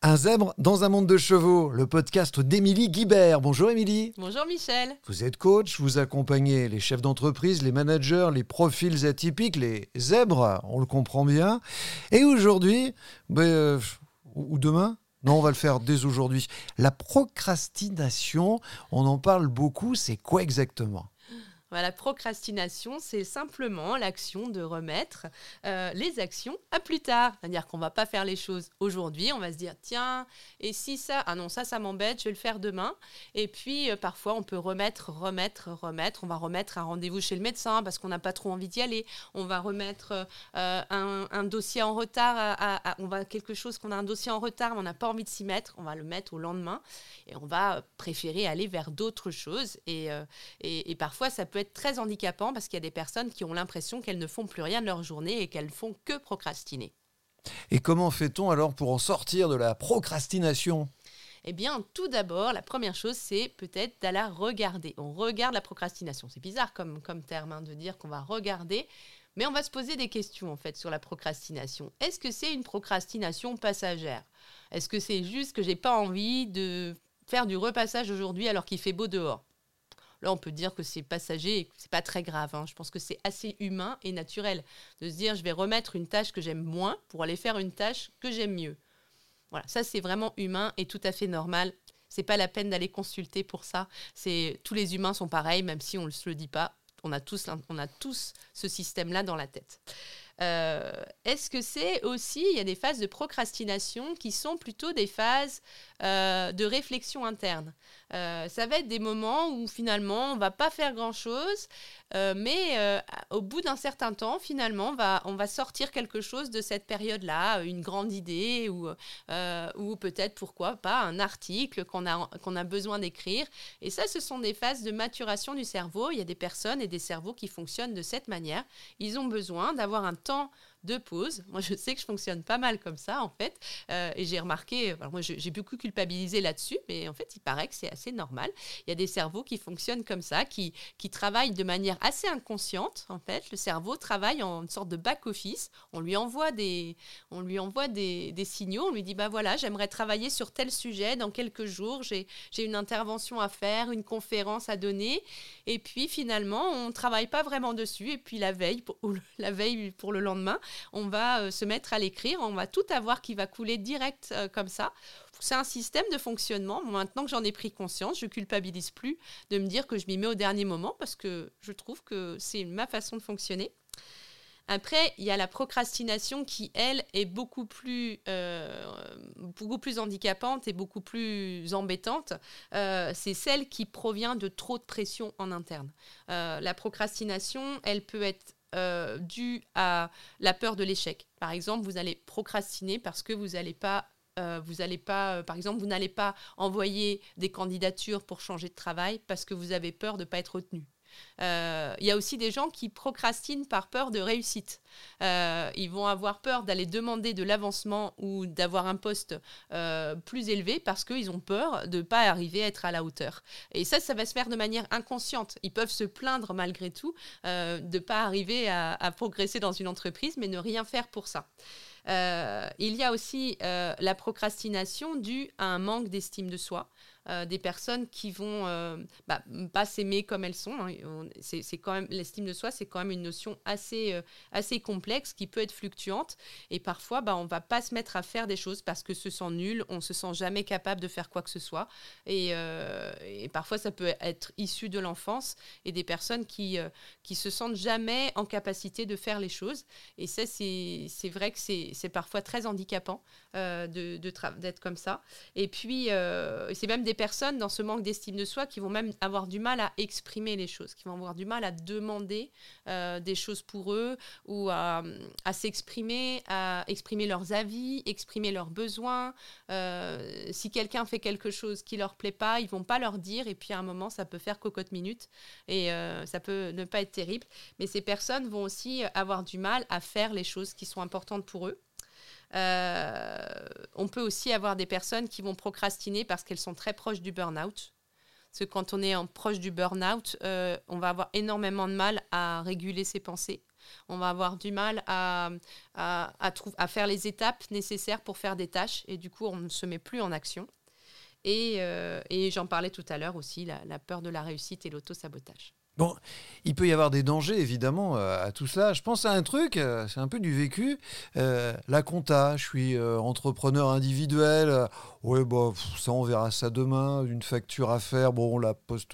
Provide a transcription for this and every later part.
Un zèbre dans un monde de chevaux, le podcast d'Émilie Guibert. Bonjour Émilie. Bonjour Michel. Vous êtes coach, vous accompagnez les chefs d'entreprise, les managers, les profils atypiques, les zèbres, on le comprend bien. Et aujourd'hui, ben, euh, ou demain? Non, on va le faire dès aujourd'hui. La procrastination, on en parle beaucoup, c'est quoi exactement? La procrastination, c'est simplement l'action de remettre euh, les actions à plus tard. C'est-à-dire qu'on ne va pas faire les choses aujourd'hui, on va se dire tiens, et si ça, ah non, ça, ça m'embête, je vais le faire demain. Et puis euh, parfois, on peut remettre, remettre, remettre. On va remettre un rendez-vous chez le médecin parce qu'on n'a pas trop envie d'y aller. On va remettre euh, un, dossier en retard, on va quelque chose qu'on a un dossier en retard, mais on n'a pas envie de s'y mettre. On va le mettre au lendemain et on va préférer aller vers d'autres choses. et parfois, ça peut être très handicapant parce qu'il y a des personnes qui ont l'impression qu'elles ne font plus rien de leur journée et qu'elles font que procrastiner. Et comment fait-on alors pour en sortir de la procrastination? Eh bien, tout d'abord, la première chose, c'est peut-être d'aller regarder. On regarde la procrastination. C'est bizarre comme, comme terme hein, de dire qu'on va regarder, mais on va se poser des questions en fait sur la procrastination. Est-ce que c'est une procrastination passagère? Est-ce que c'est juste que j'ai pas envie de faire du repassage aujourd'hui alors qu'il fait beau dehors? Là, on peut dire que c'est passager et c'est pas très grave. Hein. Je pense que c'est assez humain et naturel de se dire je vais remettre une tâche que j'aime moins pour aller faire une tâche que j'aime mieux. Voilà, ça c'est vraiment humain et tout à fait normal. C'est pas la peine d'aller consulter pour ça. Tous les humains sont pareils, même si on ne se le dit pas. On a tous ce système-là dans la tête. Euh, est-ce que c'est aussi, il y a des phases de procrastination qui sont plutôt des phases euh, de réflexion interne euh, Ça va être des moments où finalement on va pas faire grand-chose, mais au bout d'un certain temps, finalement, on va, on va sortir quelque chose de cette période-là, une grande idée ou, ou peut-être, pourquoi pas, un article qu'on a, qu'on a besoin d'écrire. Et ça, ce sont des phases de maturation du cerveau. Il y a des personnes et des cerveaux qui fonctionnent de cette manière. Ils ont besoin d'avoir un temps de pause. Moi, je sais que je fonctionne pas mal comme ça, en fait. Euh, et j'ai remarqué, moi, j'ai beaucoup culpabilisé là-dessus, mais en fait, il paraît que c'est assez normal. Il y a des cerveaux qui fonctionnent comme ça, qui, qui travaillent de manière assez inconsciente, en fait. Le cerveau travaille en une sorte de back-office. On lui envoie, des, on lui envoie des, des, signaux. On lui dit, bah voilà, j'aimerais travailler sur tel sujet dans quelques jours. J'ai une intervention à faire, une conférence à donner. Et puis, finalement, on ne travaille pas vraiment dessus. Et puis, la veille, pour, la veille pour le lendemain, on va euh, se mettre à l'écrire, on va tout avoir qui va couler direct euh, comme ça. C'est un système de fonctionnement. Maintenant que j'en ai pris conscience, je culpabilise plus de me dire que je m'y mets au dernier moment parce que je trouve que c'est ma façon de fonctionner. Après, il y a la procrastination qui, elle, est beaucoup plus, euh, beaucoup plus handicapante et beaucoup plus embêtante. c'est celle qui provient de trop de pression en interne. la procrastination, elle peut être euh, dû à la peur de l'échec. Par exemple, vous allez procrastiner parce que vous n'allez pas euh, vous n'allez pas, euh, par exemple, vous n'allez pas envoyer des candidatures pour changer de travail parce que vous avez peur de ne pas être retenu. Euh, il y a aussi des gens qui procrastinent par peur de réussite. Euh, ils vont avoir peur d'aller demander de l'avancement ou d'avoir un poste euh, plus élevé parce qu'ils ont peur de ne pas arriver à être à la hauteur. Et ça, ça va se faire de manière inconsciente. Ils peuvent se plaindre malgré tout de ne pas arriver à, progresser dans une entreprise, mais ne rien faire pour ça. il y a aussi la procrastination due à un manque d'estime de soi. Euh, des personnes qui vont euh, bah, pas s'aimer comme elles sont. Hein. C'est quand même l'estime de soi, c'est quand même une notion assez euh, assez complexe qui peut être fluctuante et parfois bah on va pas se mettre à faire des choses parce que se sent nul, on se sent jamais capable de faire quoi que ce soit et, parfois ça peut être issu de l'enfance et des personnes qui qui se sentent jamais en capacité de faire les choses et ça c'est vrai que c'est parfois très handicapant de d'être comme ça et puis c'est même des personnes dans ce manque d'estime de soi qui vont même avoir du mal à exprimer les choses, qui vont avoir du mal à demander euh, des choses pour eux ou à, s'exprimer, à exprimer leurs avis, exprimer leurs besoins. Euh, si quelqu'un fait quelque chose qui leur plaît pas, ils vont pas leur dire et puis à un moment ça peut faire cocotte minute et euh, ça peut ne pas être terrible. Mais ces personnes vont aussi avoir du mal à faire les choses qui sont importantes pour eux. On peut aussi avoir des personnes qui vont procrastiner parce qu'elles sont très proches du burn-out. Parce que quand on est en proche du burn-out, euh, on va avoir énormément de mal à réguler ses pensées. On va avoir du mal à, à, faire les étapes nécessaires pour faire des tâches et du coup, on ne se met plus en action. Et, euh, j'en parlais tout à l'heure aussi, la, la peur de la réussite et l'auto-sabotage. Bon, il peut y avoir des dangers, évidemment, euh, à tout cela. Je pense à un truc, euh, c'est un peu du vécu. Euh, la compta, je suis entrepreneur individuel. ouais, bah, ça, on verra ça demain. Une facture à faire, bon, la poste.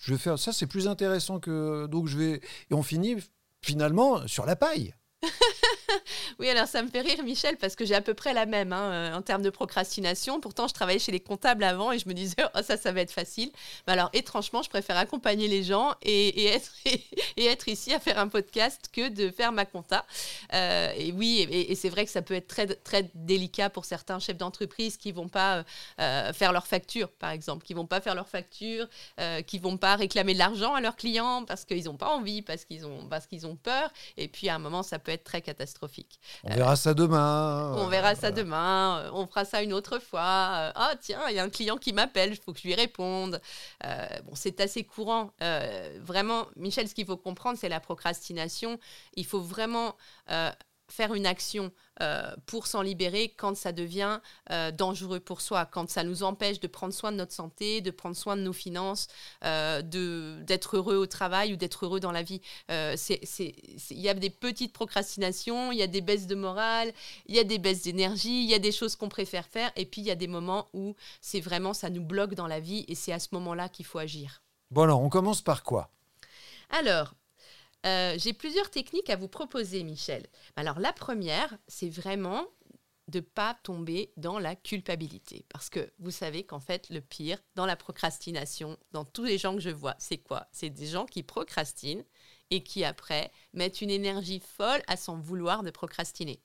Je vais faire. Ça, c'est plus intéressant que. Donc, je vais. Et on finit finalement sur la paille. oui, alors ça me fait rire, Michel, parce que j'ai à peu près la même hein, euh, en termes de procrastination. Pourtant, je travaillais chez les comptables avant et je me disais, oh, ça, ça va être facile. Mais alors, étrangement, je préfère accompagner les gens et, être, ici à faire un podcast que de faire ma compta. Euh, et oui, et, c'est vrai que ça peut être très, délicat pour certains chefs d'entreprise qui vont pas euh, faire leurs factures, par exemple, qui vont pas faire leurs factures, qui vont pas réclamer de l'argent à leurs clients parce qu'ils n'ont pas envie, parce qu'ils ont, parce qu'ils ont peur. Et puis, à un moment, ça peut être très catastrophique. On verra ça demain. On verra ça demain. Euh, on fera ça une autre fois. Euh, ah tiens, il y a un client qui m'appelle, il faut que je lui réponde. Euh, bon, c'est assez courant. vraiment, Michel, ce qu'il faut comprendre, c'est la procrastination. Il faut vraiment faire une action euh, pour s'en libérer quand ça devient euh, dangereux pour soi, quand ça nous empêche de prendre soin de notre santé, de prendre soin de nos finances, euh, d'être heureux au travail ou d'être heureux dans la vie. Il y a des petites procrastinations, il y a des baisses de morale, il y a des baisses d'énergie, il y a des choses qu'on préfère faire, et puis il y a des moments où c'est vraiment, ça nous bloque dans la vie, et c'est à ce moment-là qu'il faut agir. Bon alors, on commence par quoi? Alors, euh, j'ai plusieurs techniques à vous proposer, Michel. Alors la première, c'est vraiment de ne pas tomber dans la culpabilité. Parce que vous savez qu'en fait, le pire dans la procrastination, dans tous les gens que je vois, c'est quoi? C'est des gens qui procrastinent et qui après mettent une énergie folle à s'en vouloir de procrastiner.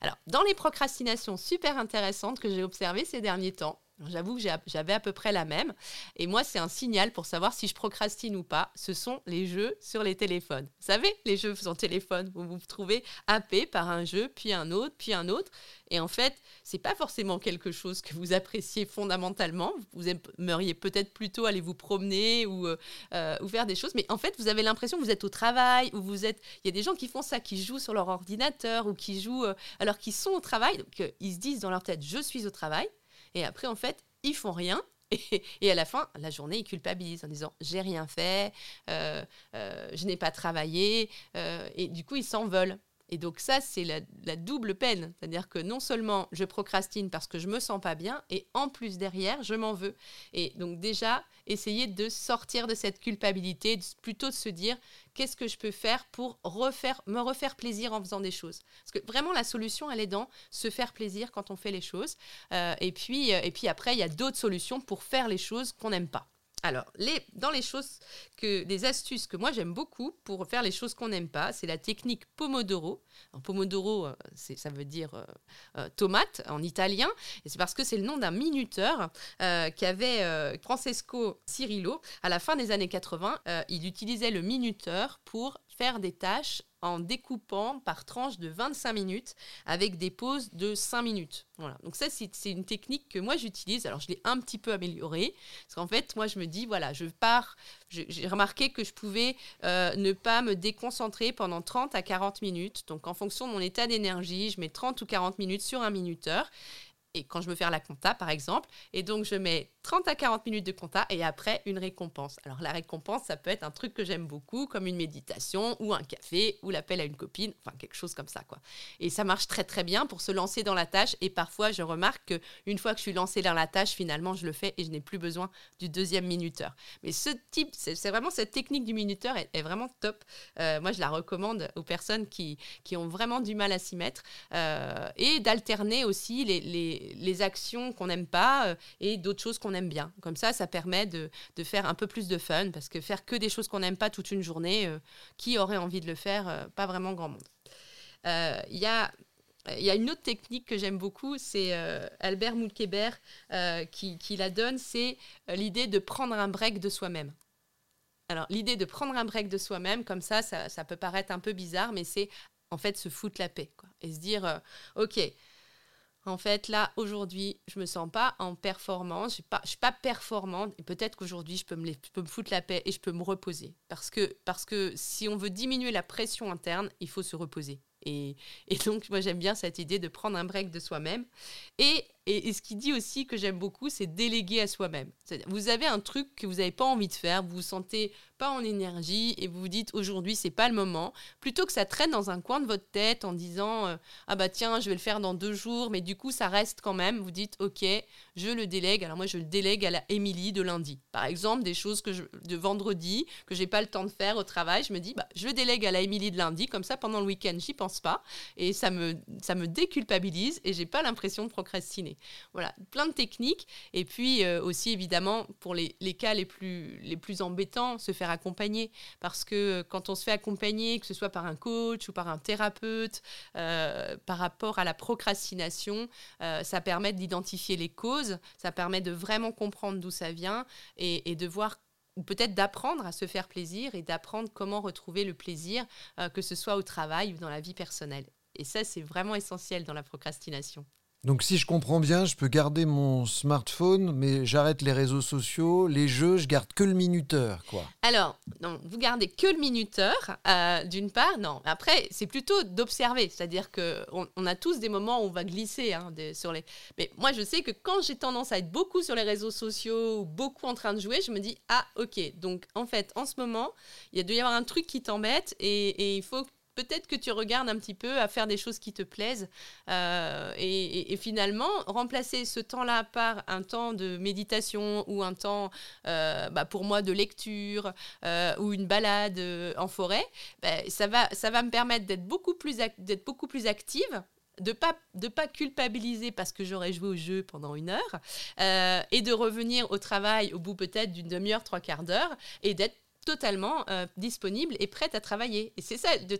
Alors, dans les procrastinations super intéressantes que j'ai observées ces derniers temps, J'avoue que j'avais à peu près la même. Et moi, c'est un signal pour savoir si je procrastine ou pas. Ce sont les jeux sur les téléphones. Vous savez, les jeux sur téléphone, vous vous trouvez happé par un jeu, puis un autre, puis un autre. Et en fait, c'est pas forcément quelque chose que vous appréciez fondamentalement. Vous aimeriez peut-être plutôt aller vous promener ou, euh, euh, faire des choses. Mais en fait, vous avez l'impression que vous êtes au travail, ou vous êtes. Il y a des gens qui font ça, qui jouent sur leur ordinateur, ou qui jouent euh, alors qu'ils sont au travail. Ils se disent dans leur tête, je suis au travail. Et après, en fait, ils font rien. Et, à la fin, la journée, ils culpabilisent en disant j'ai rien fait, euh, euh, je n'ai pas travaillé, euh, et du coup, ils s'en veulent. Et donc ça, c'est la, double peine. C'est-à-dire que non seulement je procrastine parce que je me sens pas bien, et en plus derrière, je m'en veux. Et donc déjà, essayer de sortir de cette culpabilité, plutôt de se dire qu'est-ce que je peux faire pour me refaire plaisir en faisant des choses? Parce que vraiment, la solution, elle est dans se faire plaisir quand on fait les choses. Euh, euh, et puis après, il y a d'autres solutions pour faire les choses qu'on n'aime pas. Alors, dans les choses que, des astuces que moi j'aime beaucoup pour faire les choses qu'on n'aime pas, c'est la technique Pomodoro. pomodoro, euh, ça veut dire euh, euh, tomate en italien, et c'est parce que c'est le nom d'un minuteur qu'avait Francesco Cirillo à la fin des années 80. il utilisait le minuteur pour faire des tâches en découpant par tranche de 25 minutes avec des pauses de 5 minutes. Voilà. Donc ça, c'est une technique que moi j'utilise. Alors je l'ai un petit peu améliorée. Parce qu'en fait, moi je me dis, voilà, je pars, j'ai remarqué que je pouvais euh, ne pas me déconcentrer pendant 30 à 40 minutes. Donc en fonction de mon état d'énergie, je mets 30 ou 40 minutes sur un minuteur et quand je veux faire la compta, par exemple. Et donc, je mets 30 à 40 minutes de compta et après, une récompense. Alors, la récompense, ça peut être un truc que j'aime beaucoup, comme une méditation ou un café ou l'appel à une copine, enfin, quelque chose comme ça, quoi. Et ça marche très, très bien pour se lancer dans la tâche. Et parfois, je remarque qu'une fois que je suis lancée dans la tâche, finalement, je le fais et je n'ai plus besoin du deuxième minuteur. Mais ce type, c'est vraiment cette technique du minuteur est, vraiment top. Euh, moi, je la recommande aux personnes qui, qui ont vraiment du mal à s'y mettre euh, et d'alterner aussi les, les les actions qu'on n'aime pas euh, et d'autres choses qu'on aime bien. Comme ça, ça permet de, faire un peu plus de fun, parce que faire que des choses qu'on n'aime pas toute une journée, euh, qui aurait envie de le faire euh, Pas vraiment grand monde. Il y a il y a une autre technique que j'aime beaucoup, c'est Albert Moulkeber qui, qui, la donne, c'est l'idée de prendre un break de soi-même. Alors l'idée de prendre un break de soi-même, comme ça, ça, ça, peut paraître un peu bizarre, mais c'est en fait se foutre la paix et se dire, ok, en fait, là, aujourd'hui, je me sens pas en performance, je ne suis, pas performante, et peut-être qu'aujourd'hui, je, peux me, je peux me foutre la paix et je peux me reposer. Parce que, si on veut diminuer la pression interne, il faut se reposer. Et, et donc, moi, j'aime bien cette idée de prendre un break de soi-même. Et et, ce qui dit aussi que j'aime beaucoup, c'est déléguer à soi-même. Vous avez un truc que vous n'avez pas envie de faire, vous vous sentez pas en énergie et vous vous dites aujourd'hui c'est pas le moment, plutôt que ça traîne dans un coin de votre tête en disant euh, ah bah tiens je vais le faire dans deux jours, mais du coup ça reste quand même. Vous dites ok je le délègue. Alors moi je le délègue à la Émilie de lundi. Par exemple des choses que de vendredi que j'ai pas le temps de faire au travail, je me dis bah je le délègue à la Émilie de lundi comme ça pendant le week-end j'y pense pas et ça me ça me déculpabilise et j'ai pas l'impression de procrastiner. Voilà, plein de techniques. Et puis euh, aussi, évidemment, pour les, cas les plus, les plus embêtants, se faire accompagner. Parce que euh, quand on se fait accompagner, que ce soit par un coach ou par un thérapeute, euh, par rapport à la procrastination, ça permet d'identifier les causes, ça permet de vraiment comprendre d'où ça vient et, de voir ou peut-être d'apprendre à se faire plaisir et d'apprendre comment retrouver le plaisir, que ce soit au travail ou dans la vie personnelle. Et ça, c'est vraiment essentiel dans la procrastination. Donc si je comprends bien, je peux garder mon smartphone, mais j'arrête les réseaux sociaux, les jeux, je garde que le minuteur, quoi. Alors, non, vous gardez que le minuteur, euh, d'une part, non. Après, c'est plutôt d'observer, c'est-à-dire que on, a tous des moments où on va glisser hein, sur les. Mais moi, je sais que quand j'ai tendance à être beaucoup sur les réseaux sociaux ou beaucoup en train de jouer, je me dis ah ok, donc en fait, en ce moment, il doit y avoir un truc qui t'embête et, et il faut peut-être que tu regardes un petit peu à faire des choses qui te plaisent euh, et, finalement remplacer ce temps-là par un temps de méditation ou un temps euh, bah, pour moi de lecture euh, ou une balade en forêt, bah, ça, va, ça va me permettre d'être beaucoup plus, d'être beaucoup plus active de pas de pas culpabiliser parce que j'aurais joué au jeu pendant une heure et de revenir au travail au bout peut-être d'une demi-heure trois quarts d'heure et d'être totalement euh, disponible et prête à travailler. Et c'est ça, de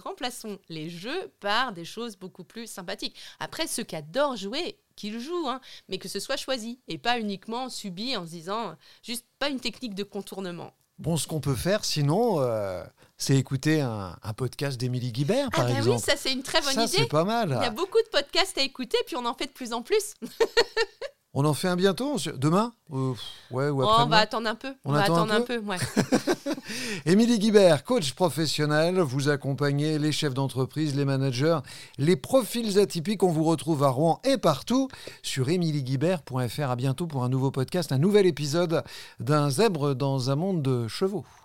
remplaçons les jeux par des choses beaucoup plus sympathiques. Après, ceux qui adorent jouer, qu'ils jouent, hein, mais que ce soit choisi et pas uniquement subi en se disant juste pas une technique de contournement. Bon, ce qu'on peut faire, sinon, euh, c'est écouter un, podcast d'Émilie Guibert, par ah bah exemple. Oui, ça c'est une très bonne ça, idée. C'est pas mal. Il y a beaucoup de podcasts à écouter, puis on en fait de plus en plus. On en fait un bientôt Demain euh, ouais, ou après On va attendre un peu. On, va attendre un peu, ouais. Émilie Guibert, coach professionnel, vous accompagnez les chefs d'entreprise, les managers, les profils atypiques. On vous retrouve à Rouen et partout sur emilieguibert.fr. À bientôt pour un nouveau podcast, un nouvel épisode d'un zèbre dans un monde de chevaux.